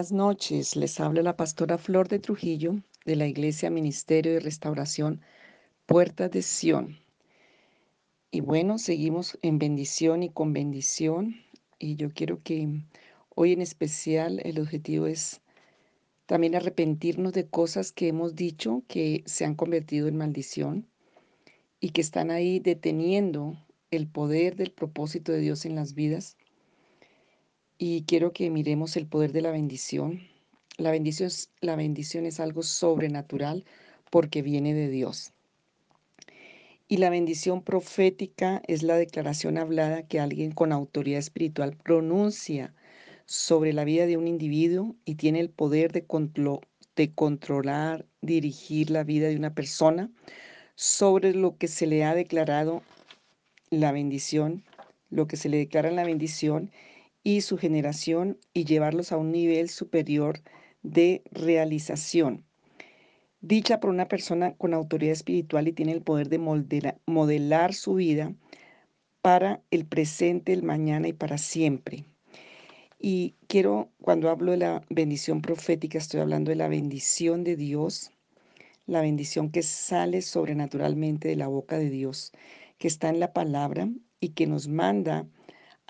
Buenas noches, les habla la pastora Flor de Trujillo de la Iglesia Ministerio de Restauración Puertas de Sión. Y bueno, seguimos en bendición y con bendición. Y yo quiero que hoy en especial el objetivo es también arrepentirnos de cosas que hemos dicho que se han convertido en maldición y que están ahí deteniendo el poder del propósito de Dios en las vidas y quiero que miremos el poder de la bendición. La bendición es, la bendición es algo sobrenatural porque viene de Dios. Y la bendición profética es la declaración hablada que alguien con autoridad espiritual pronuncia sobre la vida de un individuo y tiene el poder de, de controlar, dirigir la vida de una persona sobre lo que se le ha declarado la bendición, lo que se le declara la bendición y su generación y llevarlos a un nivel superior de realización. Dicha por una persona con autoridad espiritual y tiene el poder de modelar su vida para el presente, el mañana y para siempre. Y quiero, cuando hablo de la bendición profética, estoy hablando de la bendición de Dios, la bendición que sale sobrenaturalmente de la boca de Dios, que está en la palabra y que nos manda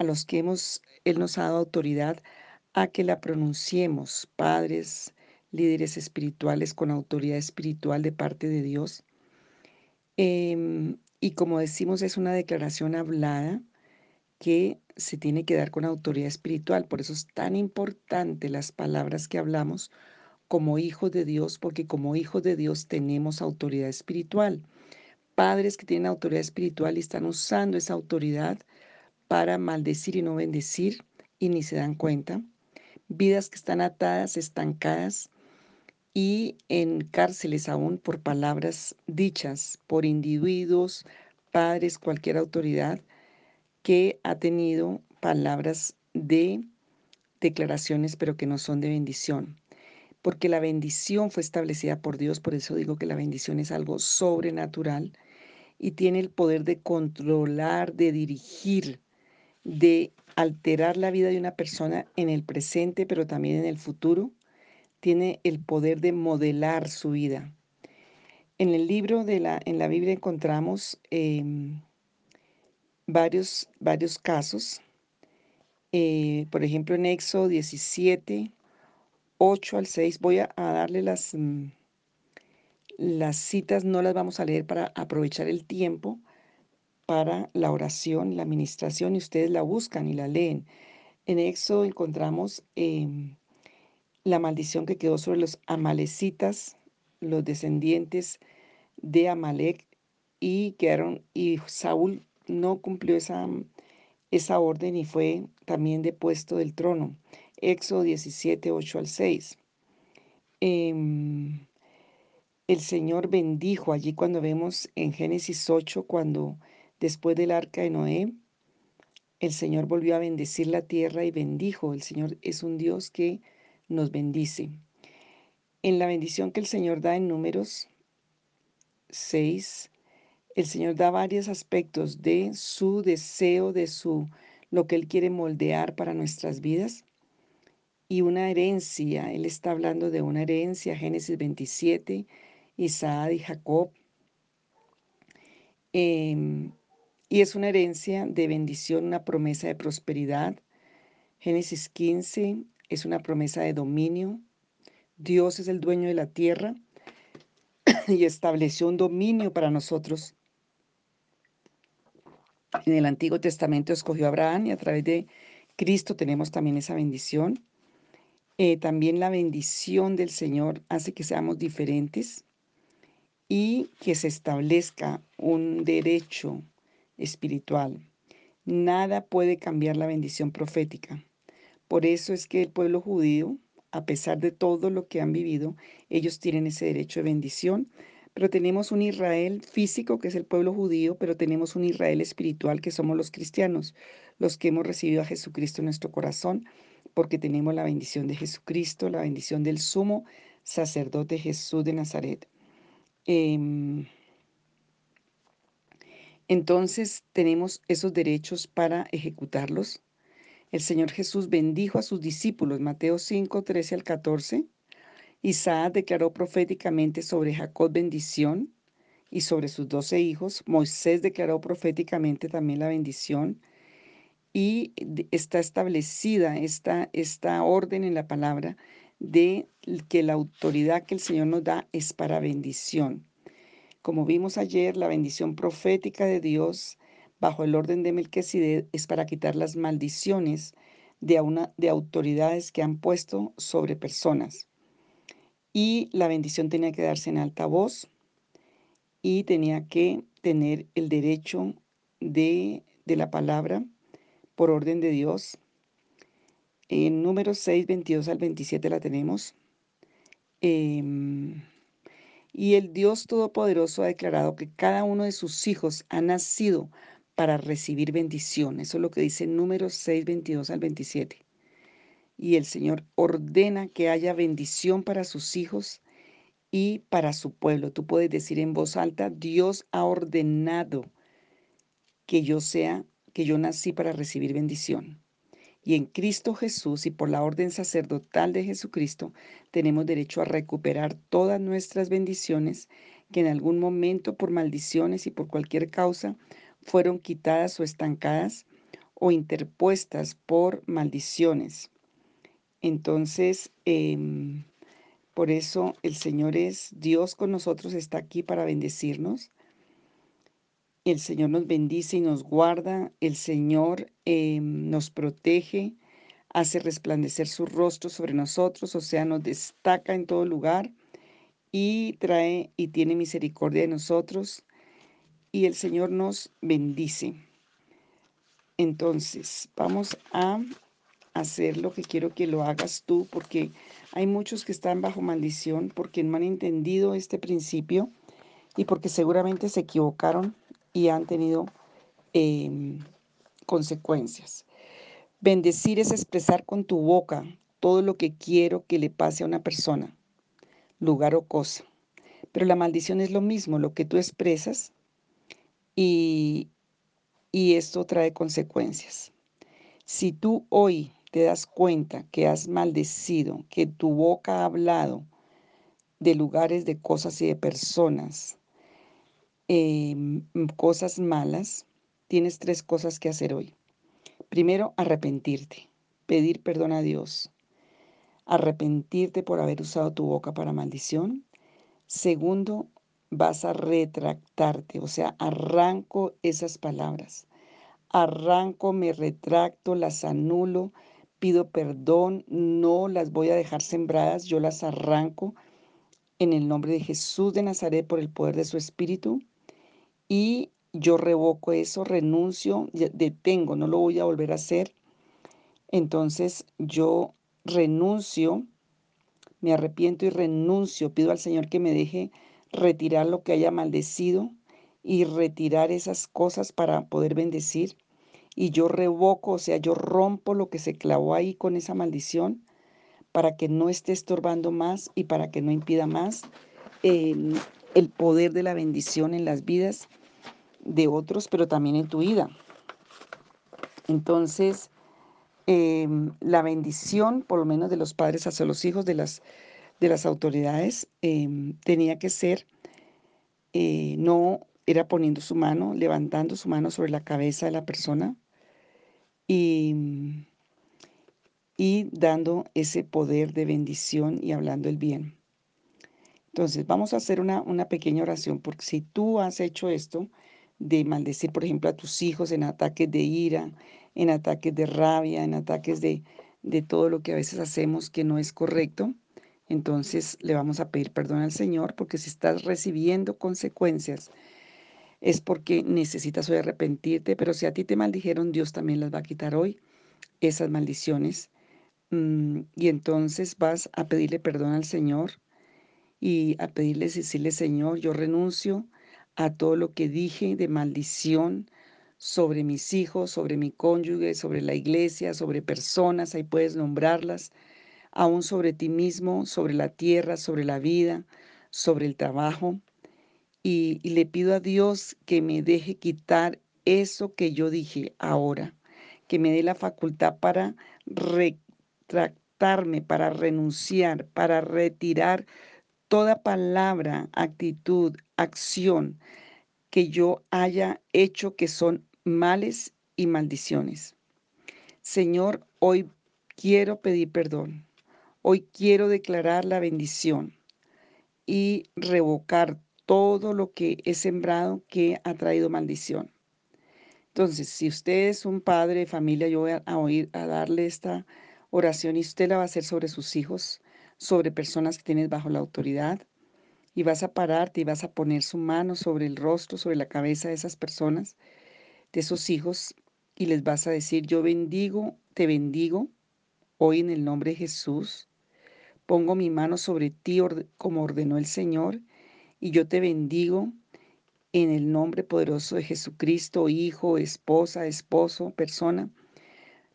a los que hemos, Él nos ha dado autoridad a que la pronunciemos, padres, líderes espirituales con autoridad espiritual de parte de Dios. Em, y como decimos, es una declaración hablada que se tiene que dar con autoridad espiritual. Por eso es tan importante las palabras que hablamos como hijos de Dios, porque como hijos de Dios tenemos autoridad espiritual. Padres que tienen autoridad espiritual y están usando esa autoridad para maldecir y no bendecir y ni se dan cuenta. Vidas que están atadas, estancadas y en cárceles aún por palabras dichas por individuos, padres, cualquier autoridad que ha tenido palabras de declaraciones pero que no son de bendición. Porque la bendición fue establecida por Dios, por eso digo que la bendición es algo sobrenatural y tiene el poder de controlar, de dirigir, de alterar la vida de una persona en el presente, pero también en el futuro, tiene el poder de modelar su vida. En el libro de la, en la Biblia encontramos em, varios, varios casos. Eh, por ejemplo, en Éxodo 17, 8 al 6, voy a, darle las, mm, las citas, no las vamos a leer para aprovechar el tiempo, para la oración, la administración, y ustedes la buscan y la leen. En Éxodo encontramos em, la maldición que quedó sobre los amalecitas, los descendientes de Amalek, y quedaron, y Saúl no cumplió esa, esa orden y fue también depuesto del trono. Éxodo 17, 8 al 6. Em, el Señor bendijo allí cuando vemos en Génesis 8, cuando Después del arca de Noé, el Señor volvió a bendecir la tierra y bendijo. El Señor es un Dios que nos bendice. En la bendición que el Señor da en números 6, el Señor da varios aspectos de su deseo, de su lo que Él quiere moldear para nuestras vidas. Y una herencia, Él está hablando de una herencia, Génesis 27, Isaac y Jacob. Eh, y es una herencia de bendición, una promesa de prosperidad. Génesis 15 es una promesa de dominio. Dios es el dueño de la tierra y estableció un dominio para nosotros. En el Antiguo Testamento escogió a Abraham y a través de Cristo tenemos también esa bendición. Eh, también la bendición del Señor hace que seamos diferentes y que se establezca un derecho espiritual. Nada puede cambiar la bendición profética. Por eso es que el pueblo judío, a pesar de todo lo que han vivido, ellos tienen ese derecho de bendición. Pero tenemos un Israel físico, que es el pueblo judío, pero tenemos un Israel espiritual, que somos los cristianos, los que hemos recibido a Jesucristo en nuestro corazón, porque tenemos la bendición de Jesucristo, la bendición del sumo sacerdote Jesús de Nazaret. Em, entonces tenemos esos derechos para ejecutarlos. El Señor Jesús bendijo a sus discípulos, Mateo 5, 13 al 14. Isaac declaró proféticamente sobre Jacob bendición y sobre sus doce hijos. Moisés declaró proféticamente también la bendición y está establecida esta, esta orden en la palabra de que la autoridad que el Señor nos da es para bendición. Como vimos ayer, la bendición profética de Dios bajo el orden de Melquisedec es para quitar las maldiciones de, una, de autoridades que han puesto sobre personas. Y la bendición tenía que darse en alta voz y tenía que tener el derecho de, de la palabra por orden de Dios. En número 6, 22 al 27 la tenemos. Em, y el Dios Todopoderoso ha declarado que cada uno de sus hijos ha nacido para recibir bendición. Eso es lo que dice número 6, 22 al 27. Y el Señor ordena que haya bendición para sus hijos y para su pueblo. Tú puedes decir en voz alta, Dios ha ordenado que yo sea que yo nací para recibir bendición. Y en Cristo Jesús y por la orden sacerdotal de Jesucristo tenemos derecho a recuperar todas nuestras bendiciones que en algún momento por maldiciones y por cualquier causa fueron quitadas o estancadas o interpuestas por maldiciones. Entonces, em, por eso el Señor es Dios con nosotros, está aquí para bendecirnos el Señor nos bendice y nos guarda. El Señor em, nos protege, hace resplandecer su rostro sobre nosotros, o sea, nos destaca en todo lugar y trae y tiene misericordia de nosotros. Y el Señor nos bendice. Entonces, vamos a hacer lo que quiero que lo hagas tú, porque hay muchos que están bajo maldición, porque no han entendido este principio y porque seguramente se equivocaron y han tenido em, consecuencias. Bendecir es expresar con tu boca todo lo que quiero que le pase a una persona, lugar o cosa. Pero la maldición es lo mismo, lo que tú expresas y, y esto trae consecuencias. Si tú hoy te das cuenta que has maldecido, que tu boca ha hablado de lugares, de cosas y de personas, Em, cosas malas, tienes tres cosas que hacer hoy. Primero, arrepentirte, pedir perdón a Dios, arrepentirte por haber usado tu boca para maldición. Segundo, vas a retractarte, o sea, arranco esas palabras. Arranco, me retracto, las anulo, pido perdón, no las voy a dejar sembradas, yo las arranco en el nombre de Jesús de Nazaret por el poder de su Espíritu y yo revoco eso, renuncio, detengo, no lo voy a volver a hacer. Entonces yo renuncio, me arrepiento y renuncio, pido al Señor que me deje retirar lo que haya maldecido y retirar esas cosas para poder bendecir. Y yo revoco, o sea, yo rompo lo que se clavó ahí con esa maldición para que no esté estorbando más y para que no impida más el poder de la bendición en las vidas de otros, pero también en tu vida. Entonces, em, la bendición, por lo menos de los padres hacia los hijos de las, de las autoridades, em, tenía que ser, eh, no era poniendo su mano, levantando su mano sobre la cabeza de la persona y, y dando ese poder de bendición y hablando el bien. Entonces, vamos a hacer una, una pequeña oración, porque si tú has hecho esto, de maldecir, por ejemplo, a tus hijos en ataques de ira, en ataques de rabia, en ataques de, de todo lo que a veces hacemos que no es correcto, entonces le vamos a pedir perdón al Señor porque si estás recibiendo consecuencias es porque necesitas hoy arrepentirte, pero si a ti te maldijeron, Dios también las va a quitar hoy, esas maldiciones. Mm, y entonces vas a pedirle perdón al Señor y a pedirle, decirle, Señor, yo renuncio a todo lo que dije de maldición sobre mis hijos, sobre mi cónyuge, sobre la iglesia, sobre personas, ahí puedes nombrarlas, aún sobre ti mismo, sobre la tierra, sobre la vida, sobre el trabajo. Y, y le pido a Dios que me deje quitar eso que yo dije ahora, que me dé la facultad para retractarme, para renunciar, para retirar toda palabra, actitud, acción que yo haya hecho que son males y maldiciones. Señor, hoy quiero pedir perdón. Hoy quiero declarar la bendición y revocar todo lo que he sembrado que ha traído maldición. Entonces, si usted es un padre de familia, yo voy a, oír, a darle esta oración y usted la va a hacer sobre sus hijos, sobre personas que tienes bajo la autoridad. Y vas a pararte y vas a poner su mano sobre el rostro, sobre la cabeza de esas personas, de esos hijos, y les vas a decir, yo bendigo, te bendigo hoy en el nombre de Jesús. Pongo mi mano sobre ti como ordenó el Señor y yo te bendigo en el nombre poderoso de Jesucristo, hijo, esposa, esposo, persona.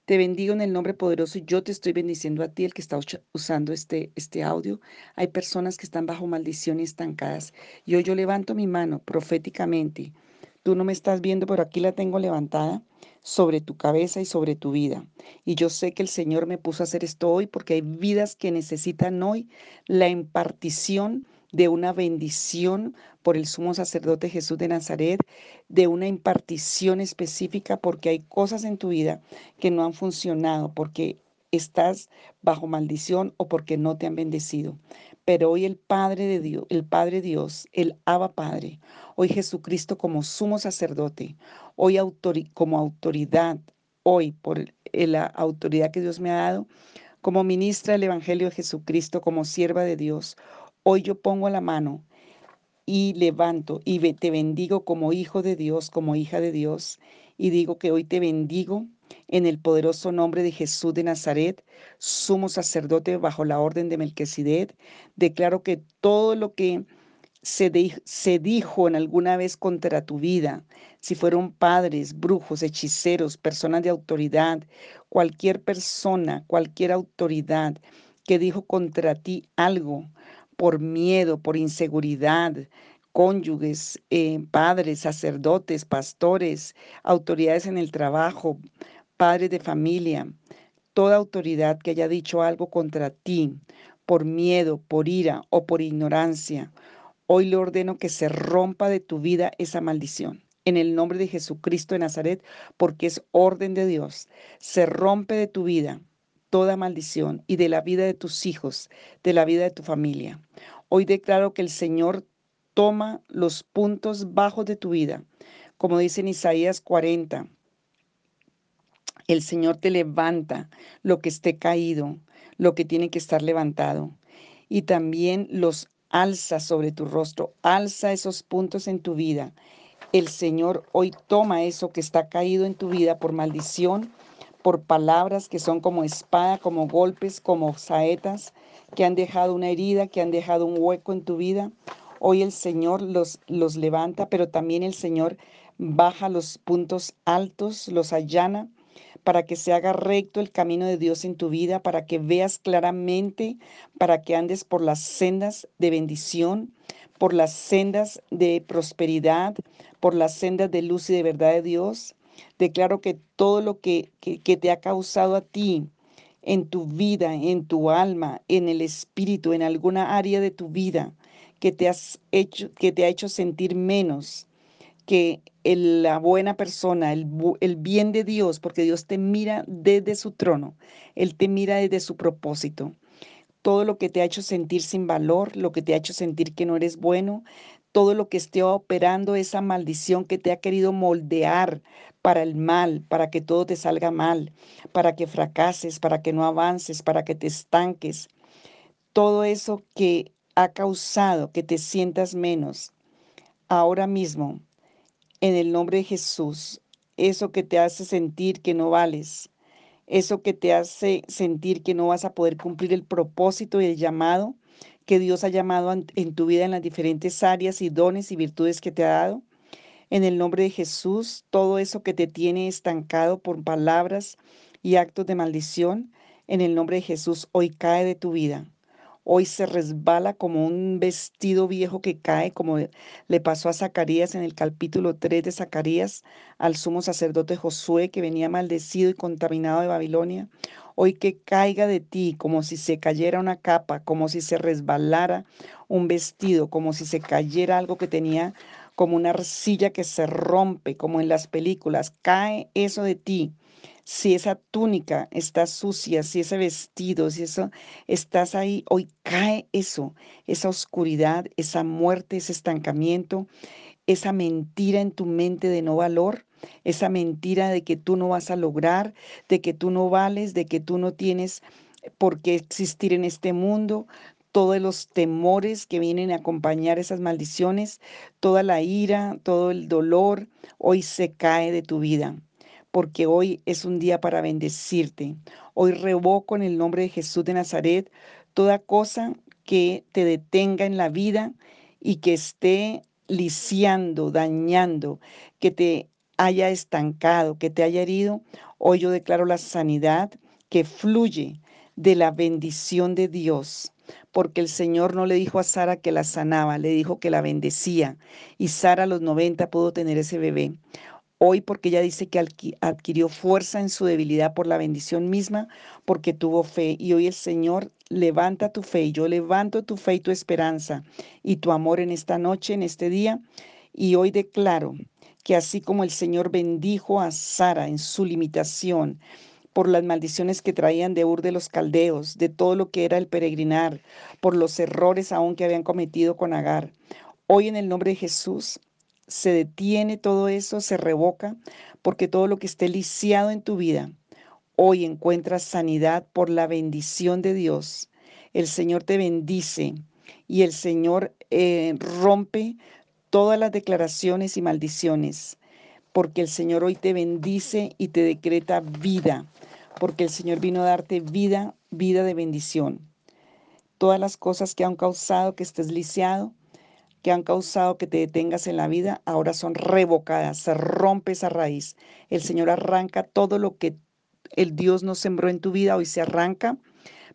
Te bendigo en el nombre poderoso y yo te estoy bendiciendo a ti, el que está usando este, este audio. Hay personas que están bajo maldición y estancadas. Y yo levanto mi mano proféticamente. Tú no me estás viendo, pero aquí la tengo levantada sobre tu cabeza y sobre tu vida. Y yo sé que el Señor me puso a hacer esto hoy porque hay vidas que necesitan hoy la impartición de una bendición por el sumo sacerdote Jesús de Nazaret, de una impartición específica porque hay cosas en tu vida que no han funcionado, porque estás bajo maldición o porque no te han bendecido. Pero hoy el Padre de Dios, el Padre Dios, el Abba Padre, hoy Jesucristo como sumo sacerdote, hoy como autoridad, hoy por la autoridad que Dios me ha dado, como ministra del Evangelio de Jesucristo, como sierva de Dios, hoy yo pongo la mano y levanto y te bendigo como hijo de Dios, como hija de Dios, y digo que hoy te bendigo en el poderoso nombre de Jesús de Nazaret, sumo sacerdote bajo la orden de Melquisedec. Declaro que todo lo que se, se, dijo en alguna vez contra tu vida, si fueron padres, brujos, hechiceros, personas de autoridad, cualquier persona, cualquier autoridad que dijo contra ti algo por miedo, por inseguridad, cónyuges, eh, padres, sacerdotes, pastores, autoridades en el trabajo, padres de familia, toda autoridad que haya dicho algo contra ti por miedo, por ira o por ignorancia Hoy le ordeno que se rompa de tu vida esa maldición. En el nombre de Jesucristo de Nazaret, porque es orden de Dios. Se rompe de tu vida toda maldición y de la vida de tus hijos, de la vida de tu familia. Hoy declaro que el Señor toma los puntos bajos de tu vida. Como dice en Isaías 40, el Señor te levanta lo que esté caído, lo que tiene que estar levantado. Y también los alza sobre tu rostro, alza esos puntos en tu vida. El Señor hoy toma eso que está caído en tu vida por maldición, por palabras que son como espada, como golpes, como saetas, que han dejado una herida, que han dejado un hueco en tu vida. Hoy el Señor los, los levanta, pero también el Señor baja los puntos altos, los allana para que se haga recto el camino de Dios en tu vida, para que veas claramente, para que andes por las sendas de bendición, por las sendas de prosperidad, por las sendas de luz y de verdad de Dios. Declaro que todo lo que, que, te ha causado a ti en tu vida, en tu alma, en el espíritu, en alguna área de tu vida, que te, has hecho, que te ha hecho sentir menos, que la buena persona, el, el, bien de Dios, porque Dios te mira desde su trono, Él te mira desde su propósito. Todo lo que te ha hecho sentir sin valor, lo que te ha hecho sentir que no eres bueno, todo lo que esté operando esa maldición que te ha querido moldear para el mal, para que todo te salga mal, para que fracases, para que no avances, para que te estanques. Todo eso que ha causado que te sientas menos, ahora mismo en el nombre de Jesús, eso que te hace sentir que no vales, eso que te hace sentir que no vas a poder cumplir el propósito y el llamado que Dios ha llamado en tu vida en las diferentes áreas y dones y virtudes que te ha dado. En el nombre de Jesús, todo eso que te tiene estancado por palabras y actos de maldición, en el nombre de Jesús, hoy cae de tu vida. Hoy se resbala como un vestido viejo que cae, como le pasó a Zacarías en el capítulo 3 de Zacarías, al sumo sacerdote Josué que venía maldecido y contaminado de Babilonia. Hoy que caiga de ti como si se cayera una capa, como si se resbalara un vestido, como si se cayera algo que tenía como una arcilla que se rompe, como en las películas. Cae eso de ti si esa túnica está sucia, si ese vestido, si eso estás ahí, hoy cae eso, esa oscuridad, esa muerte, ese estancamiento, esa mentira en tu mente de no valor, esa mentira de que tú no vas a lograr, de que tú no vales, de que tú no tienes por qué existir en este mundo, todos los temores que vienen a acompañar esas maldiciones, toda la ira, todo el dolor, hoy se cae de tu vida porque hoy es un día para bendecirte. Hoy revoco en el nombre de Jesús de Nazaret toda cosa que te detenga en la vida y que esté lisiando, dañando, que te haya estancado, que te haya herido. Hoy yo declaro la sanidad que fluye de la bendición de Dios porque el Señor no le dijo a Sara que la sanaba, le dijo que la bendecía. Y Sara a los 90 pudo tener ese bebé. Hoy porque ella dice que adquirió fuerza en su debilidad por la bendición misma, porque tuvo fe. Y hoy el Señor levanta tu fe y yo levanto tu fe y tu esperanza y tu amor en esta noche, en este día. Y hoy declaro que así como el Señor bendijo a Sara en su limitación, por las maldiciones que traían de Ur de los Caldeos, de todo lo que era el peregrinar, por los errores aún que habían cometido con Agar. Hoy en el nombre de Jesús se detiene todo eso, se revoca, porque todo lo que esté lisiado en tu vida, hoy encuentras sanidad por la bendición de Dios. El Señor te bendice y el Señor eh, rompe todas las declaraciones y maldiciones, porque el Señor hoy te bendice y te decreta vida, porque el Señor vino a darte vida, vida de bendición. Todas las cosas que han causado que estés lisiado, que han causado que te detengas en la vida, ahora son revocadas, se rompe esa raíz. El Señor arranca todo lo que el Dios no sembró en tu vida, hoy se arranca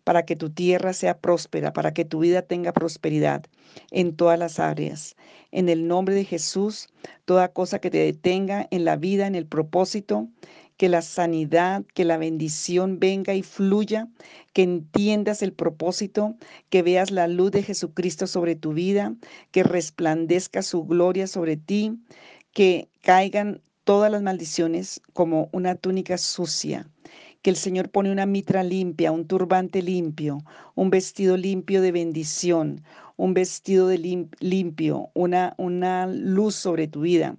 para que tu tierra sea próspera, para que tu vida tenga prosperidad en todas las áreas. En el nombre de Jesús, toda cosa que te detenga en la vida, en el propósito, que la sanidad, que la bendición venga y fluya, que entiendas el propósito, que veas la luz de Jesucristo sobre tu vida, que resplandezca su gloria sobre ti, que caigan todas las maldiciones como una túnica sucia, que el Señor pone una mitra limpia, un turbante limpio, un vestido limpio de bendición, un vestido de limpio, una, una luz sobre tu vida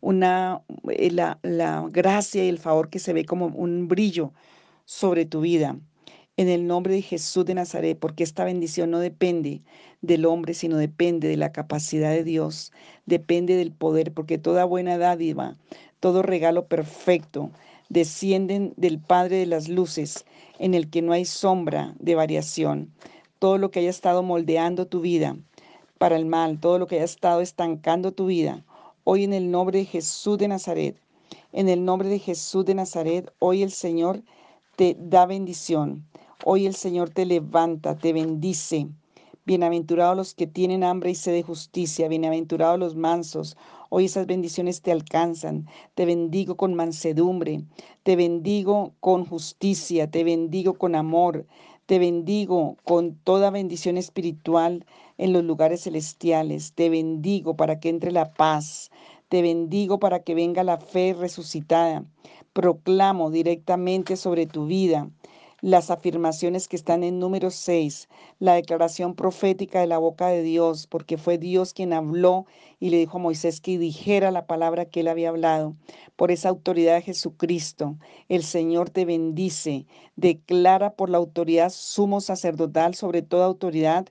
una, eh, la, la gracia y el favor que se ve como un brillo sobre tu vida. En el nombre de Jesús de Nazaret, porque esta bendición no depende del hombre, sino depende de la capacidad de Dios, depende del poder, porque toda buena dádiva, todo regalo perfecto, descienden del Padre de las Luces, en el que no hay sombra de variación. Todo lo que haya estado moldeando tu vida para el mal, todo lo que haya estado estancando tu vida, hoy en el nombre de Jesús de Nazaret. En el nombre de Jesús de Nazaret, hoy el Señor te da bendición. Hoy el Señor te levanta, te bendice. Bienaventurados los que tienen hambre y sed de justicia, bienaventurados los mansos. Hoy esas bendiciones te alcanzan. Te bendigo con mansedumbre, te bendigo con justicia, te bendigo con amor, te bendigo con toda bendición espiritual en los lugares celestiales. Te bendigo para que entre la paz. Te bendigo para que venga la fe resucitada. Proclamo directamente sobre tu vida las afirmaciones que están en número 6, la declaración profética de la boca de Dios, porque fue Dios quien habló y le dijo a Moisés que dijera la palabra que él había hablado. Por esa autoridad de Jesucristo, el Señor te bendice, declara por la autoridad sumo sacerdotal sobre toda autoridad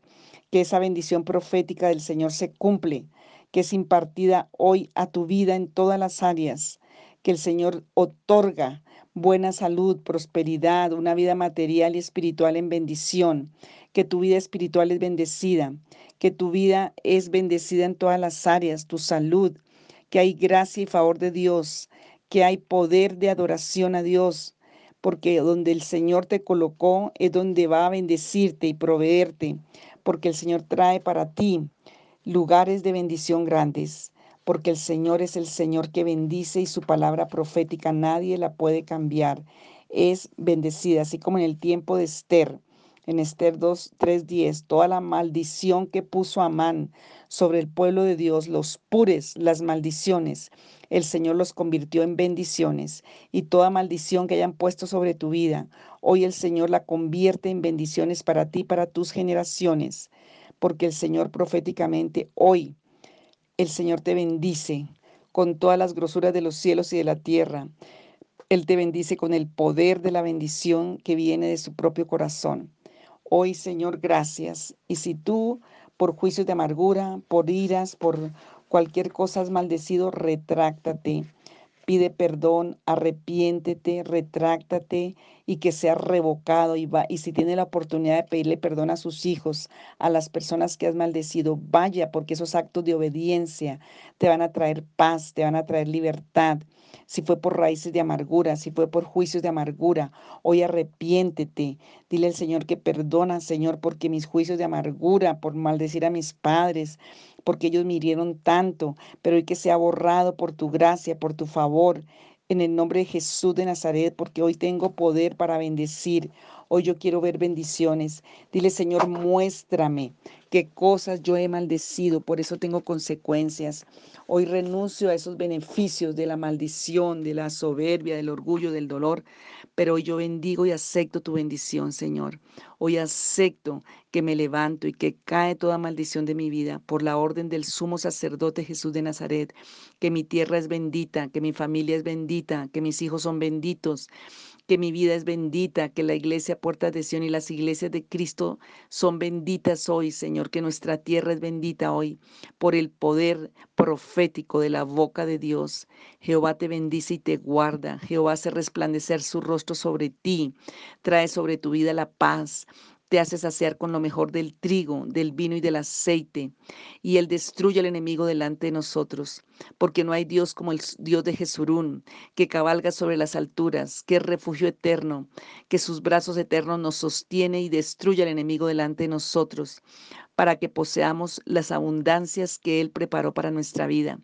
que esa bendición profética del Señor se cumple, que es impartida hoy a tu vida en todas las áreas, que el Señor otorga buena salud, prosperidad, una vida material y espiritual en bendición, que tu vida espiritual es bendecida, que tu vida es bendecida en todas las áreas, tu salud, que hay gracia y favor de Dios, que hay poder de adoración a Dios, porque donde el Señor te colocó es donde va a bendecirte y proveerte, porque el Señor trae para ti lugares de bendición grandes, porque el Señor es el Señor que bendice y su palabra profética nadie la puede cambiar. Es bendecida, así como en el tiempo de Esther en Esther 2, 3, toda la maldición que puso Amán sobre el pueblo de Dios, los pures, las maldiciones, el Señor los convirtió en bendiciones. Y toda maldición que hayan puesto sobre tu vida, hoy el Señor la convierte en bendiciones para ti, para tus generaciones. Porque el Señor proféticamente hoy, el Señor te bendice con todas las grosuras de los cielos y de la tierra. Él te bendice con el poder de la bendición que viene de su propio corazón. Hoy, Señor, gracias. Y si tú, por juicios de amargura, por iras, por cualquier cosa has maldecido, retráctate. Pide perdón, arrepiéntete, retráctate y que sea revocado. Y, va, y si tiene la oportunidad de pedirle perdón a sus hijos, a las personas que has maldecido, vaya, porque esos actos de obediencia te van a traer paz, te van a traer libertad si fue por raíces de amargura, si fue por juicios de amargura, hoy arrepiéntete. Dile al Señor que perdona, Señor, porque mis juicios de amargura, por maldecir a mis padres, porque ellos me hirieron tanto, pero hoy que sea borrado por tu gracia, por tu favor, en el nombre de Jesús de Nazaret, porque hoy tengo poder para bendecir. Hoy yo quiero ver bendiciones. Dile, Señor, muéstrame qué cosas yo he maldecido, por eso tengo consecuencias. Hoy renuncio a esos beneficios de la maldición, de la soberbia, del orgullo, del dolor, pero hoy yo bendigo y acepto tu bendición, Señor. Hoy acepto que me levanto y que cae toda maldición de mi vida por la orden del sumo sacerdote Jesús de Nazaret, que mi tierra es bendita, que mi familia es bendita, que mis hijos son benditos, que mi vida es bendita, que la iglesia Puerta de y las iglesias de Cristo son benditas hoy, Señor, que nuestra tierra es bendita hoy por el poder profético de la boca de Dios. Jehová te bendice y te guarda. Jehová hace resplandecer su rostro sobre ti, trae sobre tu vida la paz te hace saciar con lo mejor del trigo, del vino y del aceite, y Él destruye al enemigo delante de nosotros, porque no hay Dios como el Dios de Jesurún, que cabalga sobre las alturas, que es refugio eterno, que sus brazos eternos nos sostiene y destruye al enemigo delante de nosotros, para que poseamos las abundancias que Él preparó para nuestra vida.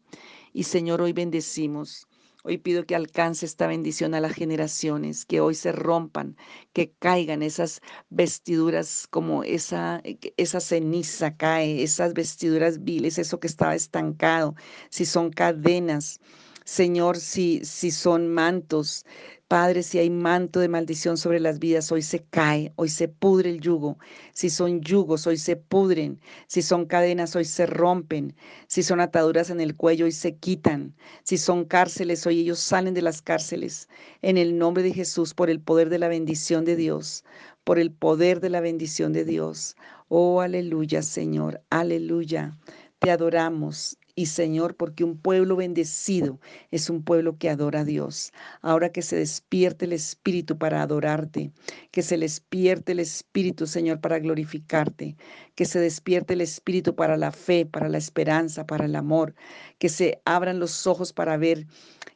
Y Señor, hoy bendecimos Hoy pido que alcance esta bendición a las generaciones, que hoy se rompan, que caigan esas vestiduras como esa, eh, esa ceniza cae, esas vestiduras viles, eso que estaba estancado, si son cadenas, Señor, si, si son mantos, Padre, si hay manto de maldición sobre las vidas, hoy se cae, hoy se pudre el yugo. Si son yugos, hoy se pudren. Si son cadenas, hoy se rompen. Si son ataduras en el cuello, hoy se quitan. Si son cárceles, hoy ellos salen de las cárceles. En el nombre de Jesús, por el poder de la bendición de Dios, por el poder de la bendición de Dios. Oh, aleluya, Señor, aleluya. Te adoramos, y Señor, porque un pueblo bendecido es un pueblo que adora a Dios. Ahora que se despierte el Espíritu para adorarte, que se despierte el Espíritu, Señor, para glorificarte, que se despierte el Espíritu para la fe, para la esperanza, para el amor, que se abran los ojos para ver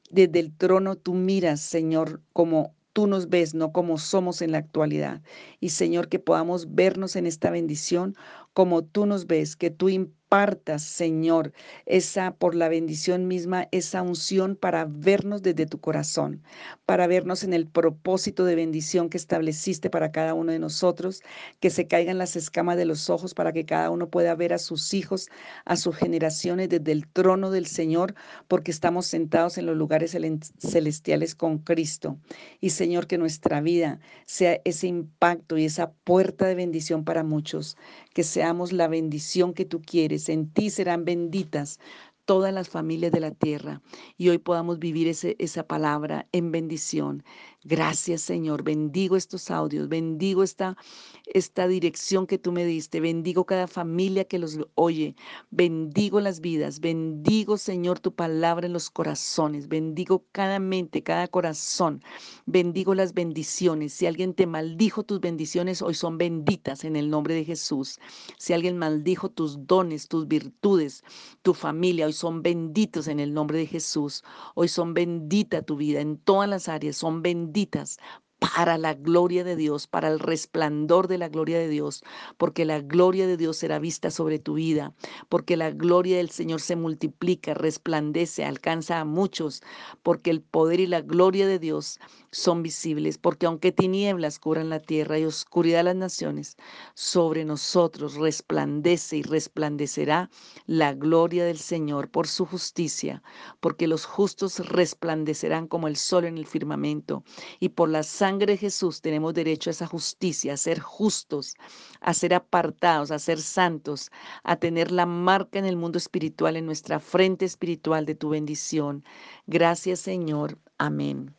desde el trono tú miras, Señor, como tú nos ves, no como somos en la actualidad. Y Señor, que podamos vernos en esta bendición como tú nos ves, que tú impartas, Señor, esa por la bendición misma, esa unción para vernos desde tu corazón, para vernos en el propósito de bendición que estableciste para cada uno de nosotros, que se caigan las escamas de los ojos para que cada uno pueda ver a sus hijos, a sus generaciones desde el trono del Señor, porque estamos sentados en los lugares celestiales con Cristo. Y Señor, que nuestra vida sea ese impacto y esa puerta de bendición para muchos, que seamos la bendición que tú quieres. En ti serán benditas todas las familias de la tierra y hoy podamos vivir ese, esa palabra en bendición. Gracias Señor, bendigo estos audios, bendigo esta, esta dirección que tú me diste, bendigo cada familia que los oye, bendigo las vidas, bendigo Señor tu palabra en los corazones, bendigo cada mente, cada corazón, bendigo las bendiciones. Si alguien te maldijo tus bendiciones, hoy son benditas en el nombre de Jesús. Si alguien maldijo tus dones, tus virtudes, tu familia, hoy son benditos en el nombre de Jesús. Hoy son bendita tu vida en todas las áreas, son benditas benditas. Para la gloria de Dios, para el resplandor de la gloria de Dios, porque la gloria de Dios será vista sobre tu vida, porque la gloria del Señor se multiplica, resplandece, alcanza a muchos, porque el poder y la gloria de Dios son visibles, porque aunque tinieblas cubran la tierra y oscuridad las naciones, sobre nosotros resplandece y resplandecerá la gloria del Señor por su justicia, porque los justos resplandecerán como el sol en el firmamento, y por la sangre de Jesús tenemos derecho a esa justicia, a ser justos, a ser apartados, a ser santos, a tener la marca en el mundo espiritual, en nuestra frente espiritual de tu bendición. Gracias Señor. Amén.